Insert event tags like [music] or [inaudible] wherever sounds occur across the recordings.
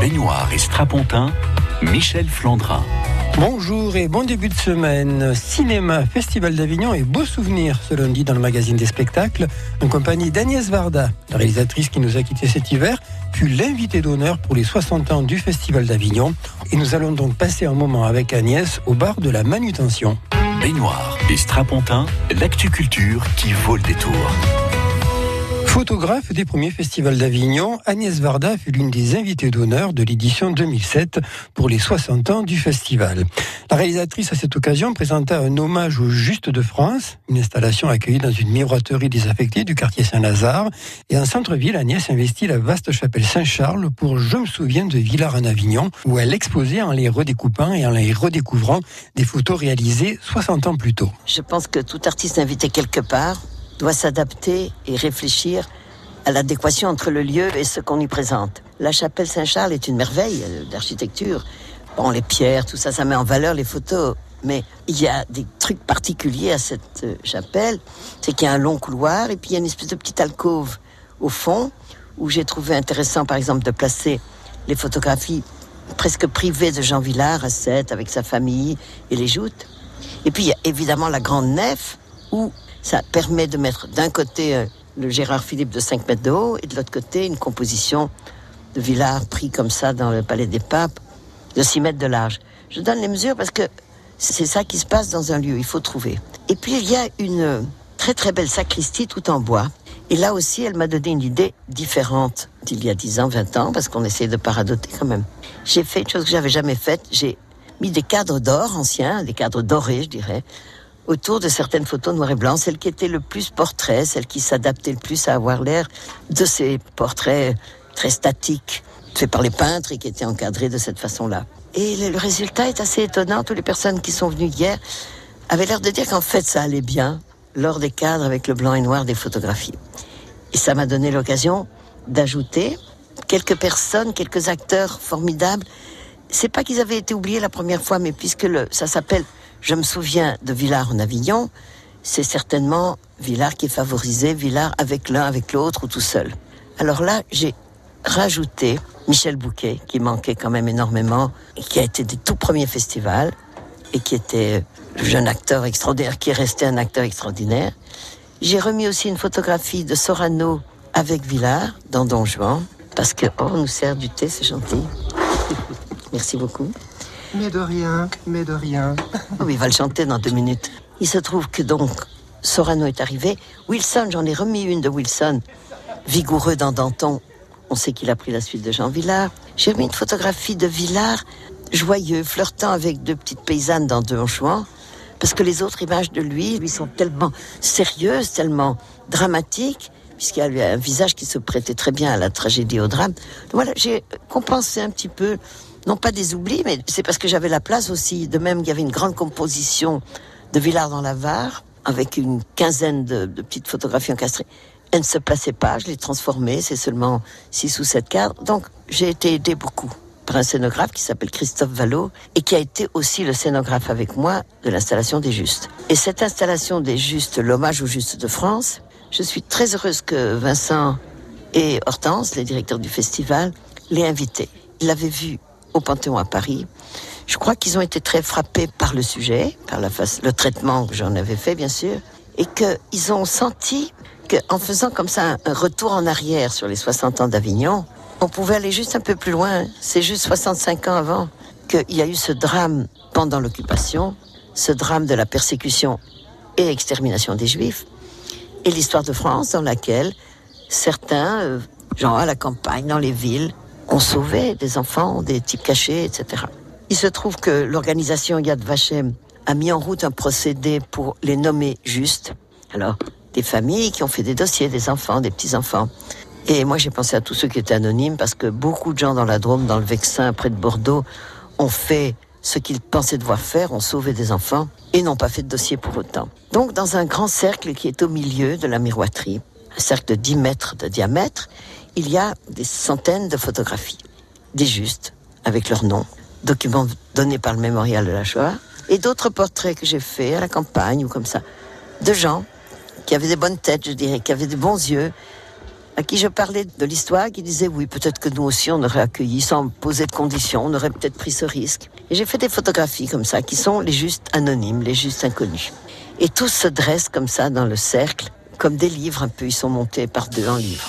baignoire et strapontin, Michel Flandrin. Bonjour et bon début de semaine. Cinéma, Festival d'Avignon et beaux souvenirs ce lundi dans le magazine des spectacles en compagnie d'Agnès Varda, la réalisatrice qui nous a quittés cet hiver, fut l'invitée d'honneur pour les 60 ans du Festival d'Avignon. Et nous allons donc passer un moment avec Agnès au bar de la manutention. Baignoire et strapontin, l'actu culture qui vaut le détour. Photographe des premiers festivals d'Avignon, Agnès Varda fut l'une des invitées d'honneur de l'édition 2007 pour les 60 ans du festival. La réalisatrice à cette occasion présenta un hommage au Juste de France, une installation accueillie dans une miroiterie désaffectée du quartier Saint-Lazare. Et en centre-ville, Agnès investit la vaste chapelle Saint-Charles pour Je me souviens de Villars en Avignon, où elle exposait en les redécoupant et en les redécouvrant des photos réalisées 60 ans plus tôt. Je pense que tout artiste invité quelque part doit s'adapter et réfléchir à l'adéquation entre le lieu et ce qu'on y présente. La chapelle Saint-Charles est une merveille d'architecture. Bon, les pierres, tout ça, ça met en valeur les photos. Mais il y a des trucs particuliers à cette euh, chapelle. C'est qu'il y a un long couloir et puis il y a une espèce de petite alcôve au fond où j'ai trouvé intéressant, par exemple, de placer les photographies presque privées de Jean Villard à 7 avec sa famille et les joutes. Et puis il y a évidemment la grande nef où ça permet de mettre d'un côté euh, le Gérard Philippe de 5 mètres de haut et de l'autre côté une composition de Villard pris comme ça dans le Palais des Papes de 6 mètres de large. Je donne les mesures parce que c'est ça qui se passe dans un lieu, il faut trouver. Et puis il y a une très très belle sacristie tout en bois. Et là aussi, elle m'a donné une idée différente d'il y a 10 ans, 20 ans, parce qu'on essayait de paradoter quand même. J'ai fait une chose que j'avais jamais faite, j'ai mis des cadres d'or anciens, des cadres dorés, je dirais, autour de certaines photos noir et blanc, celle qui était le plus portrait, celle qui s'adaptait le plus à avoir l'air de ces portraits très statiques, faits par les peintres et qui étaient encadrés de cette façon-là. Et le, résultat est assez étonnant. Toutes les personnes qui sont venues hier avaient l'air de dire qu'en fait ça allait bien lors des cadres avec le blanc et noir des photographies. Et ça m'a donné l'occasion d'ajouter quelques personnes, quelques acteurs formidables. C'est pas qu'ils avaient été oubliés la première fois, mais puisque ça s'appelle je me souviens de Villars en Avignon, c'est certainement Villars qui est favorisé, Villars avec l'un, avec l'autre ou tout seul. Alors là, j'ai rajouté Michel Bouquet, qui manquait quand même énormément, qui a été des tout premiers festivals, et qui était le jeune acteur extraordinaire, qui est resté un acteur extraordinaire. J'ai remis aussi une photographie de Sorano avec Villars dans Don Juan, parce que, oh, on nous sert du thé, c'est gentil. [laughs] Merci beaucoup. Mais de rien, mais de rien. [laughs] Oh, il va le chanter dans deux minutes. Il se trouve que donc Sorano est arrivé. Wilson, j'en ai remis une de Wilson, vigoureux dans Danton. On sait qu'il a pris la suite de Jean Villard. J'ai remis une photographie de Villard, joyeux, flirtant avec deux petites paysannes dans deux Chouan. Parce que les autres images de lui, lui sont tellement sérieuses, tellement dramatiques, puisqu'il a un visage qui se prêtait très bien à la tragédie, au drame. voilà, j'ai compensé un petit peu non pas des oublis, mais c'est parce que j'avais la place aussi. De même, il y avait une grande composition de Villars dans la Var, avec une quinzaine de, petites photographies encastrées. Elle ne se plaçait pas, je l'ai transformée, c'est seulement six ou sept cadres. Donc, j'ai été aidé beaucoup par un scénographe qui s'appelle Christophe Vallot et qui a été aussi le scénographe avec moi de l'installation des Justes. Et cette installation des Justes, l'hommage aux Justes de France, je suis très heureuse que Vincent et Hortense, les directeurs du festival, l'aient invité. Il l'avait vu au Panthéon à Paris. Je crois qu'ils ont été très frappés par le sujet, par le traitement que j'en avais fait, bien sûr, et qu'ils ont senti qu'en faisant comme ça un retour en arrière sur les 60 ans d'Avignon, on pouvait aller juste un peu plus loin. C'est juste 65 ans avant qu'il y a eu ce drame pendant l'occupation, ce drame de la persécution et extermination des Juifs, et l'histoire de France dans laquelle certains, euh, gens à la campagne, dans les villes, on sauvait des enfants, des types cachés, etc. Il se trouve que l'organisation Yad Vashem a mis en route un procédé pour les nommer justes. Alors, des familles qui ont fait des dossiers, des enfants, des petits-enfants. Et moi, j'ai pensé à tous ceux qui étaient anonymes parce que beaucoup de gens dans la Drôme, dans le Vexin, près de Bordeaux, ont fait ce qu'ils pensaient devoir faire, ont sauvé des enfants et n'ont pas fait de dossier pour autant. Donc, dans un grand cercle qui est au milieu de la miroiterie, un cercle de 10 mètres de diamètre, il y a des centaines de photographies, des justes, avec leurs noms, documents donnés par le mémorial de la Shoah, et d'autres portraits que j'ai faits à la campagne ou comme ça, de gens qui avaient des bonnes têtes, je dirais, qui avaient des bons yeux, à qui je parlais de l'histoire, qui disait oui, peut-être que nous aussi on aurait accueilli sans poser de conditions, on aurait peut-être pris ce risque. Et j'ai fait des photographies comme ça, qui sont les justes anonymes, les justes inconnus. Et tous se dressent comme ça dans le cercle, comme des livres un peu, ils sont montés par deux en livres.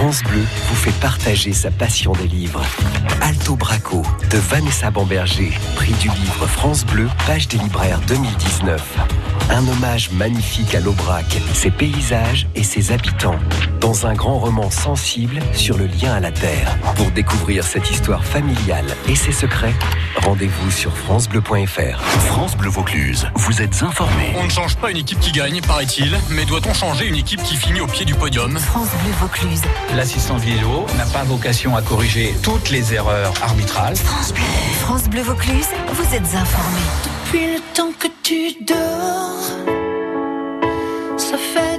France Bleu vous fait partager sa passion des livres. Alto Braco de Vanessa Bamberger, prix du livre France Bleu, page des libraires 2019. Un hommage magnifique à l'Aubrac, ses paysages et ses habitants, dans un grand roman sensible sur le lien à la terre. Pour découvrir cette histoire familiale et ses secrets, rendez-vous sur francebleu.fr. France Bleu Vaucluse, vous êtes informés. On ne change pas une équipe qui gagne, paraît-il, mais doit-on changer une équipe qui finit au pied du podium France Bleu Vaucluse. L'assistant vidéo n'a pas vocation à corriger toutes les erreurs arbitrales. France Bleu. France Bleu Vaucluse, vous êtes informés. Depuis le temps que tu dors, ça fait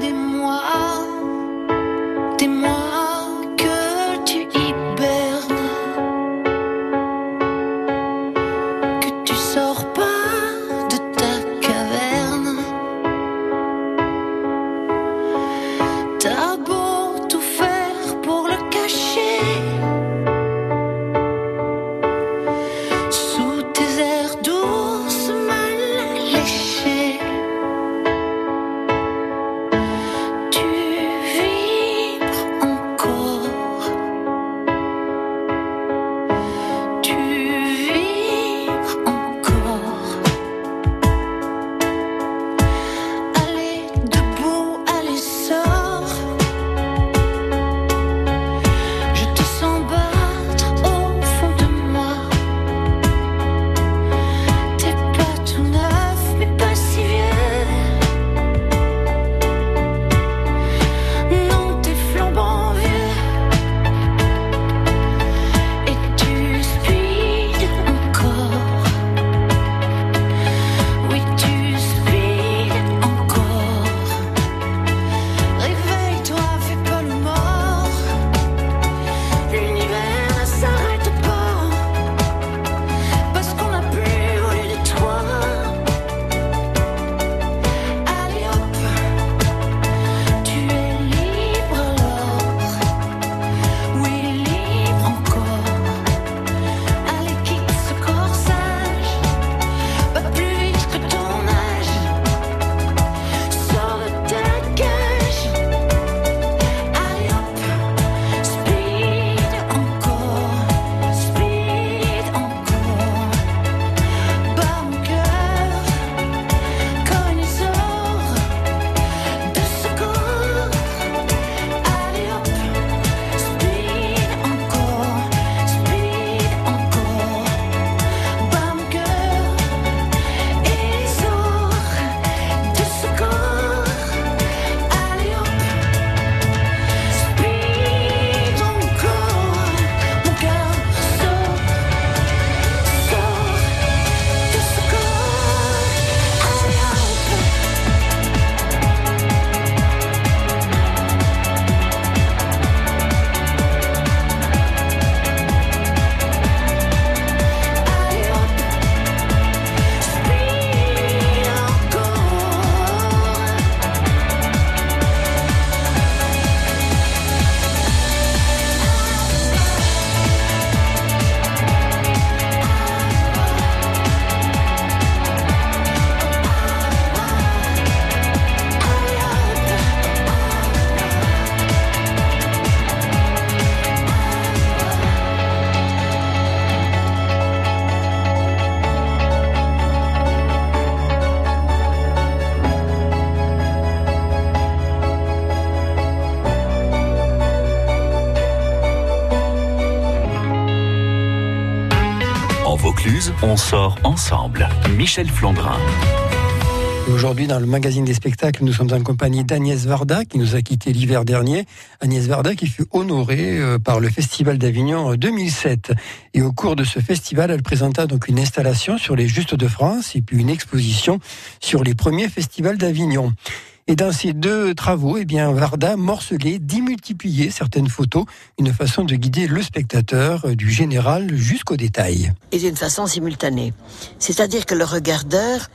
ensemble. Michel Flandrin. Aujourd'hui, dans le magazine des spectacles, nous sommes en compagnie d'Agnès Varda, qui nous a quitté l'hiver dernier. Agnès Varda qui fut honorée euh, par le Festival d'Avignon en 2007. Et au cours de ce festival, elle présenta donc une installation sur les Justes de France et puis une exposition sur les premiers festivals d'Avignon. Et dans ces deux travaux, eh bien, Varda morcelait, démultipliait certaines photos, une façon de guider le spectateur euh, du général jusqu'au détail. Et d'une façon simultanée. C'est-à-dire que le regardeur,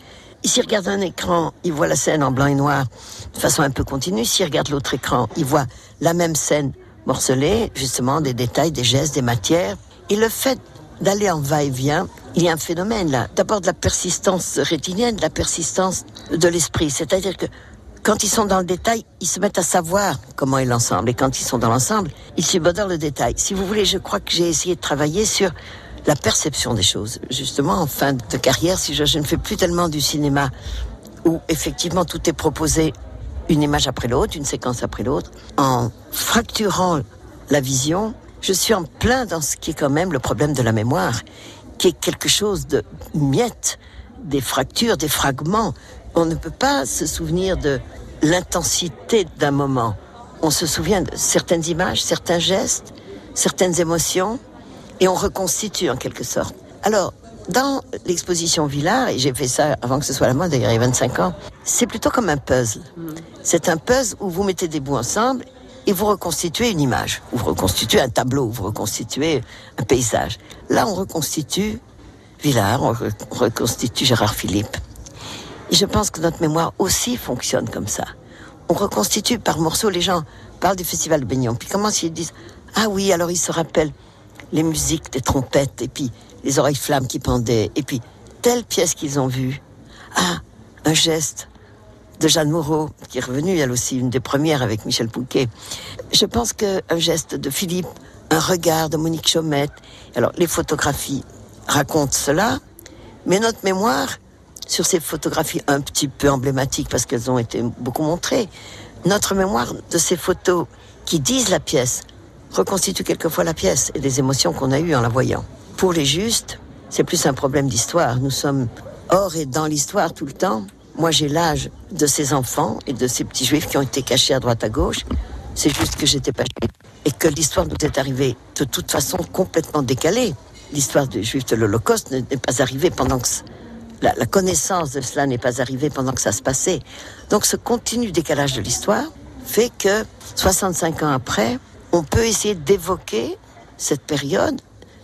s'il regarde un écran, il voit la scène en blanc et noir de façon un peu continue. S'il regarde l'autre écran, il voit la même scène morcelée, justement des détails, des gestes, des matières. Et le fait d'aller en va-et-vient, il y a un phénomène là. D'abord de la persistance rétinienne, de la persistance de l'esprit. C'est-à-dire que quand ils sont dans le détail, ils se mettent à savoir comment est l'ensemble. Et quand ils sont dans l'ensemble, ils subodorent le détail. Si vous voulez, je crois que j'ai essayé de travailler sur la perception des choses. Justement, en fin de carrière, si je, je ne fais plus tellement du cinéma où effectivement tout est proposé une image après l'autre, une séquence après l'autre, en fracturant la vision, je suis en plein dans ce qui est quand même le problème de la mémoire, qui est quelque chose de miettes, des fractures, des fragments. On ne peut pas se souvenir de l'intensité d'un moment. On se souvient de certaines images, certains gestes, certaines émotions, et on reconstitue en quelque sorte. Alors, dans l'exposition Villard, et j'ai fait ça avant que ce soit la mode, d'ailleurs, il y a 25 ans, c'est plutôt comme un puzzle. C'est un puzzle où vous mettez des bouts ensemble et vous reconstituez une image, ou vous reconstituez un tableau, ou vous reconstituez un paysage. Là, on reconstitue Villard, on re- reconstitue Gérard Philippe. Et je pense que notre mémoire aussi fonctionne comme ça. On reconstitue par morceaux, les gens parlent du festival de Baignon, puis commencent, ils disent, ah oui, alors ils se rappellent les musiques des trompettes, et puis les oreilles flammes qui pendaient, et puis telle pièce qu'ils ont vue. Ah, un geste de Jeanne Moreau, qui est revenue, elle aussi, une des premières avec Michel Pouquet. Je pense qu'un geste de Philippe, un regard de Monique Chaumette, alors les photographies racontent cela, mais notre mémoire, sur ces photographies un petit peu emblématiques, parce qu'elles ont été beaucoup montrées, notre mémoire de ces photos qui disent la pièce reconstitue quelquefois la pièce et les émotions qu'on a eues en la voyant. Pour les justes, c'est plus un problème d'histoire. Nous sommes hors et dans l'histoire tout le temps. Moi, j'ai l'âge de ces enfants et de ces petits juifs qui ont été cachés à droite à gauche. C'est juste que j'étais pas juif et que l'histoire nous est arrivée de toute façon complètement décalée. L'histoire des juifs de l'Holocauste n'est pas arrivée pendant que la, connaissance de cela n'est pas arrivée pendant que ça se passait. Donc, ce continu décalage de l'histoire fait que 65 ans après, on peut essayer d'évoquer cette période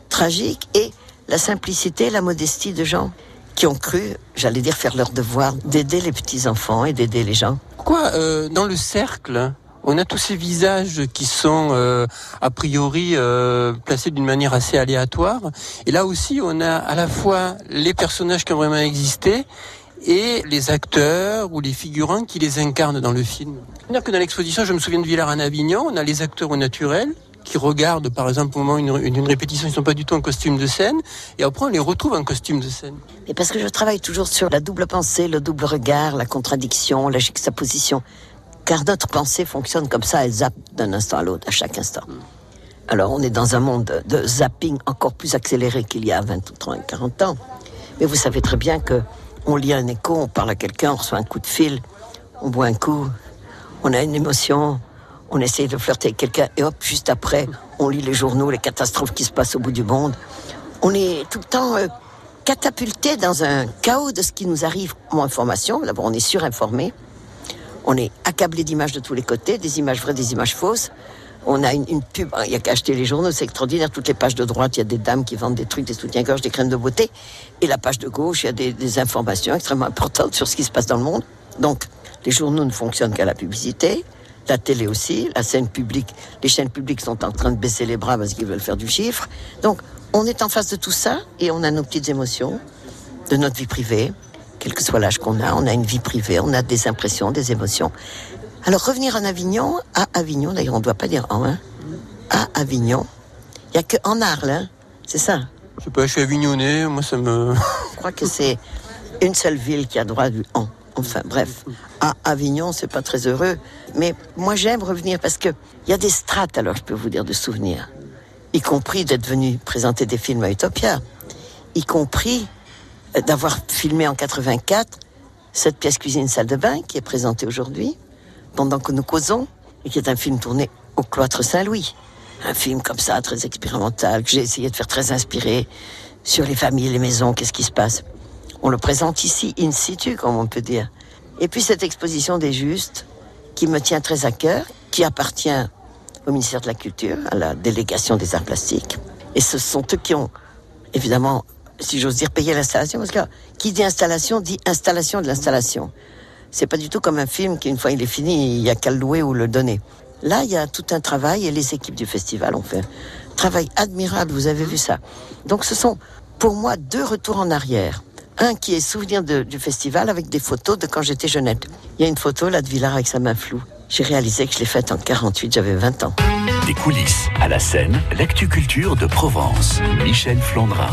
tragique et la simplicité, la modestie de gens qui ont cru, j'allais dire, faire leur devoir d'aider les petits-enfants et d'aider les gens. Pourquoi euh, dans le cercle on a tous ces visages qui sont euh, a priori euh, placés d'une manière assez aléatoire. Et là aussi, on a à la fois les personnages qui ont vraiment existé et les acteurs ou les figurants qui les incarnent dans le film. C'est-à-dire que dans l'exposition, je me souviens de Villars en Avignon, on a les acteurs au naturel qui regardent par exemple au moment d'une une, une répétition, ils sont pas du tout en costume de scène, et après on les retrouve en costume de scène. Et parce que je travaille toujours sur la double pensée, le double regard, la contradiction, la juxtaposition. Car notre pensée fonctionne comme ça, elle zappe d'un instant à l'autre, à chaque instant. Alors on est dans un monde de zapping encore plus accéléré qu'il y a 20 ou 30, 40 ans. Mais vous savez très bien que on lit un écho, on parle à quelqu'un, on reçoit un coup de fil, on boit un coup, on a une émotion, on essaye de flirter avec quelqu'un, et hop, juste après, on lit les journaux, les catastrophes qui se passent au bout du monde. On est tout le temps euh, catapulté dans un chaos de ce qui nous arrive en information. D'abord, on est surinformé. On est accablé d'images de tous les côtés, des images vraies, des images fausses. On a une, pub, il n'y a qu'à acheter les journaux, c'est extraordinaire. Toutes les pages de droite, il y a des dames qui vendent des trucs, des soutiens-gorge, des crèmes de beauté. Et la page de gauche, il y a des, des informations extrêmement importantes sur ce qui se passe dans le monde. Donc, les journaux ne fonctionnent qu'à la publicité. La télé aussi, la scène publique, les chaînes publiques sont en train de baisser les bras parce qu'ils veulent faire du chiffre. Donc, on est en face de tout ça et on a nos petites émotions de notre vie privée, quel que soit l'âge qu'on a, on a une vie privée, on a des impressions, des émotions. Alors revenir en Avignon, à Avignon, d'ailleurs on ne doit pas dire en, hein, à Avignon, il n'y a que en Arles, hein, c'est ça. Je sais pas, je suis avignonnais, moi ça me... [laughs] Je crois que c'est une seule ville qui a droit du en. Enfin bref, à Avignon, c'est pas très heureux. Mais moi j'aime revenir parce que il y a des strates, alors je peux vous dire, de souvenirs. Y compris d'être venu présenter des films à Utopia. Y compris d'avoir filmé en 84 cette pièce cuisine salle de bain qui est présentée aujourd'hui, pendant que nous causons, et qui est un film tourné au cloître Saint-Louis. Un film comme ça, très expérimental, que j'ai essayé de faire très inspiré sur les familles, les maisons, qu'est-ce qui se passe. On le présente ici, in situ, comme on peut dire. Et puis cette exposition des Justes, qui me tient très à cœur, qui appartient au ministère de la Culture, à la délégation des arts plastiques. Et ce sont eux qui ont, évidemment, si j'ose dire, payé l'installation, parce que qui dit installation dit installation de l'installation. C'est pas du tout comme un film qui, une fois il est fini, il y a qu'à le louer ou le donner. Là, il y a tout un travail et les équipes du festival ont fait un travail admirable, vous avez vu ça. Donc ce sont pour moi deux retours en arrière. Un qui est souvenir du festival avec des photos de quand j'étais jeunette. Il y a une photo là de Villard avec sa main floue. J'ai réalisé que je l'ai faite en 48, j'avais 20 ans. Des coulisses à la scène, l'actu culture de Provence. Michel Flandrin.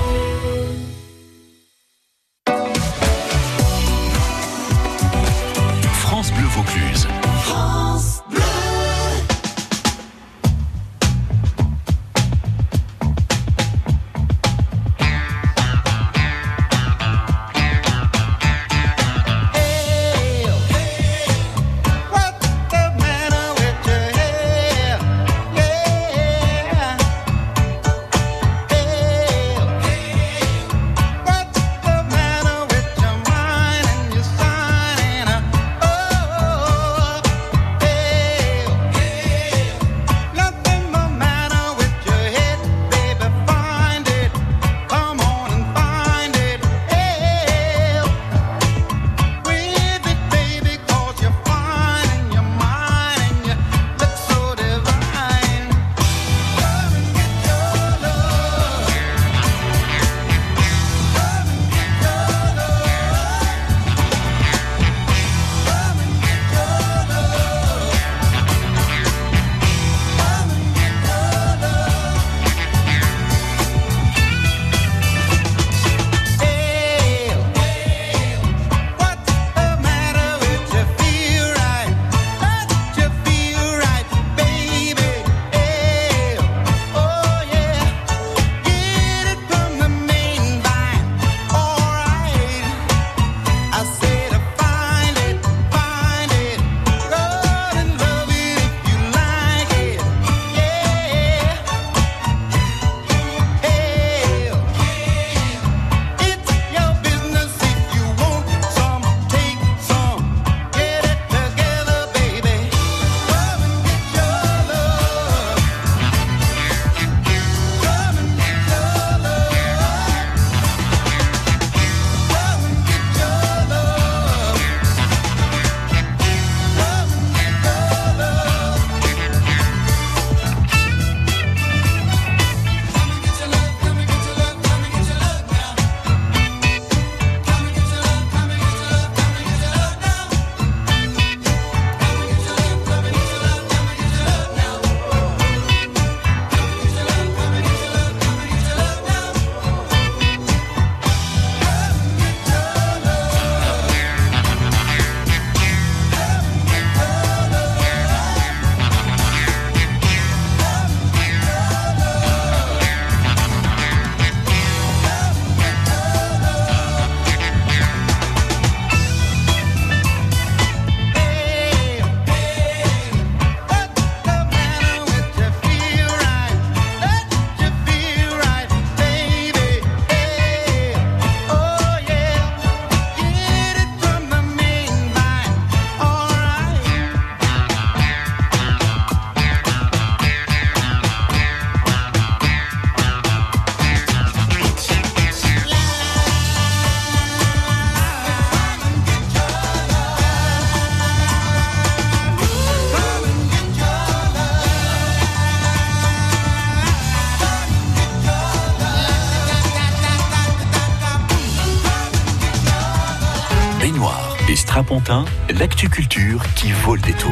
Culture qui vaut le détour.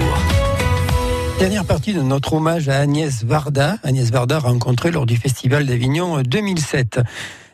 Dernière partie de notre hommage à Agnès Varda. Agnès Varda rencontrée lors du Festival d'Avignon 2007.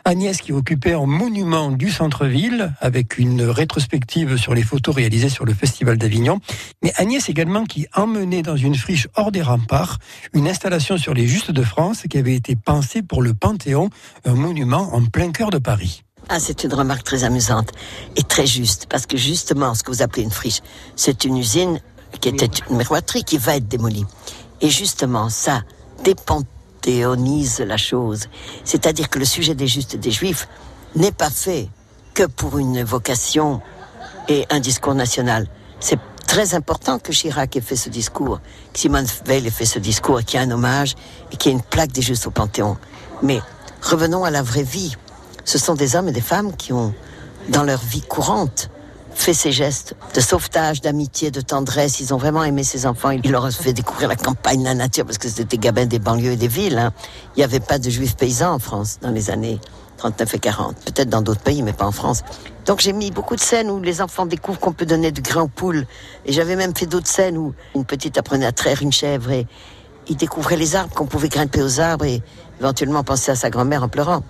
Agnès qui occupait un monument du centre-ville avec une rétrospective sur les photos réalisées sur le Festival d'Avignon. Mais Agnès également qui emmenait dans une friche hors des remparts une installation sur les Justes de France qui avait été pensée pour le Panthéon, un monument en plein cœur de Paris. Ah, c'est une remarque très amusante et très juste, parce que justement, ce que vous appelez une friche, c'est une usine qui était une miroiterie qui va être démolie. Et justement, ça dépanthéonise la chose. C'est-à-dire que le sujet des justes et des juifs n'est pas fait que pour une vocation et un discours national. C'est très important que Chirac ait fait ce discours, que Simone Veil ait fait ce discours, et qu'il y ait un hommage et qu'il y ait une plaque des justes au Panthéon. Mais revenons à la vraie vie. Ce sont des hommes et des femmes qui ont, dans leur vie courante, fait ces gestes de sauvetage, d'amitié, de tendresse. Ils ont vraiment aimé ces enfants. Ils leur ont fait découvrir la campagne, la nature, parce que c'était des gabins des banlieues et des villes. hein. Il n'y avait pas de juifs paysans en France dans les années 39 et 40. Peut-être dans d'autres pays, mais pas en France. Donc j'ai mis beaucoup de scènes où les enfants découvrent qu'on peut donner du grain aux poules. Et j'avais même fait d'autres scènes où une petite apprenait à traire une chèvre et il découvrait les arbres, qu'on pouvait grimper aux arbres et éventuellement penser à sa grand-mère en pleurant.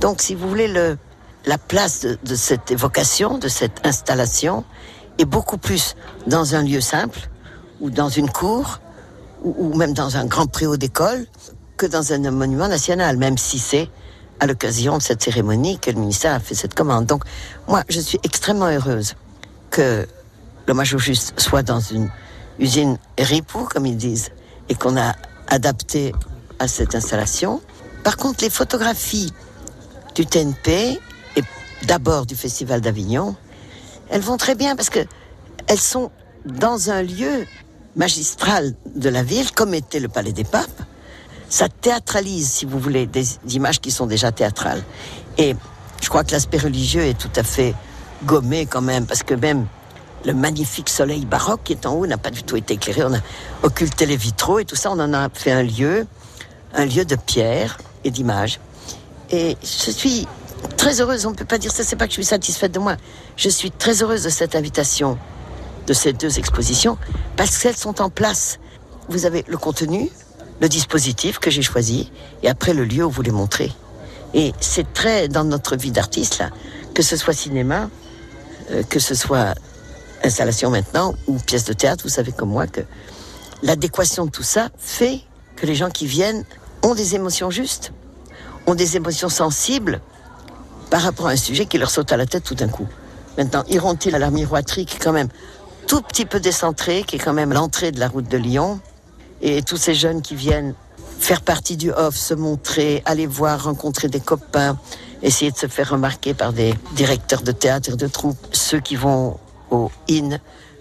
Donc, si vous voulez, le, la place de, cette évocation, de cette installation, est beaucoup plus dans un lieu simple, ou dans une cour, ou, ou même dans un grand préau d'école, que dans un monument national, même si c'est à l'occasion de cette cérémonie que le ministère a fait cette commande. Donc, moi, je suis extrêmement heureuse que l'hommage au juste soit dans une usine ripou, comme ils disent, et qu'on a adapté à cette installation. Par contre, les photographies du TNP et d'abord du Festival d'Avignon, elles vont très bien parce que elles sont dans un lieu magistral de la ville, comme était le Palais des Papes. Ça théâtralise, si vous voulez, des images qui sont déjà théâtrales. Et je crois que l'aspect religieux est tout à fait gommé quand même, parce que même le magnifique soleil baroque qui est en haut n'a pas du tout été éclairé. On a occulté les vitraux et tout ça, on en a fait un lieu, un lieu de pierre et d'images. Et je suis très heureuse, on ne peut pas dire ça, c'est pas que je suis satisfaite de moi. Je suis très heureuse de cette invitation, de ces deux expositions, parce qu'elles sont en place. Vous avez le contenu, le dispositif que j'ai choisi, et après le lieu où vous les montrez. Et c'est très dans notre vie d'artiste, là, que ce soit cinéma, euh, que ce soit installation maintenant, ou pièce de théâtre, vous savez comme moi que l'adéquation de tout ça fait que les gens qui viennent ont des émotions justes, ont des émotions sensibles par rapport à un sujet qui leur saute à la tête tout d'un coup. Maintenant, iront-ils à la miroiterie qui est quand même tout petit peu décentrée, qui est quand même l'entrée de la route de Lyon, et tous ces jeunes qui viennent faire partie du off, se montrer, aller voir, rencontrer des copains, essayer de se faire remarquer par des directeurs de théâtre et de troupes, ceux qui vont au IN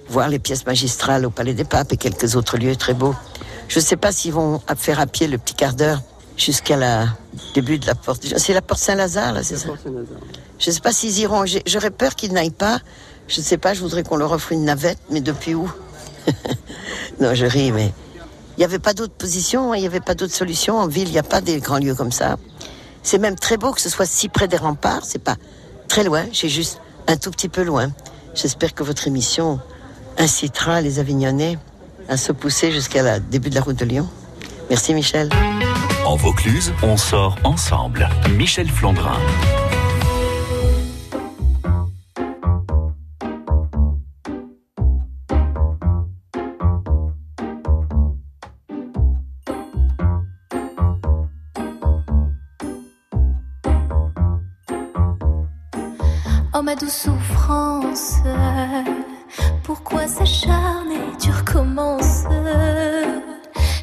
voir les pièces magistrales au Palais des Papes et quelques autres lieux très beaux. Je ne sais pas s'ils vont faire à pied le petit quart d'heure jusqu'à la début de la porte. C'est la porte Saint-Lazare, là, c'est ça Je ne sais pas s'ils iront. J'aurais peur qu'ils n'aillent pas. Je ne sais pas, je voudrais qu'on leur offre une navette, mais depuis où? [laughs] Non, je ris, mais il n'y avait pas d'autre position, hein, il n'y avait pas d'autre solution. En ville, il n'y a pas des grands lieux comme ça. C'est même très beau que ce soit si près des remparts. C'est pas très loin, j'ai juste un tout petit peu loin. J'espère que votre émission incitera les Avignonnais à se pousser jusqu'à la début de la route de Lyon. Merci Michel. En Vaucluse, on sort ensemble. Michel Flandrin. Oh ma douce souffrance, pourquoi s'acharner, tu recommences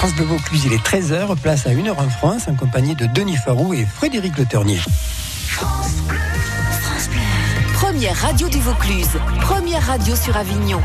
France Bleu Vaucluse, il est 13h, place à 1h en France, en compagnie de Denis Farou et Frédéric Le Ternier. France Bleu, France Bleu. Première radio du Vaucluse, première radio sur Avignon.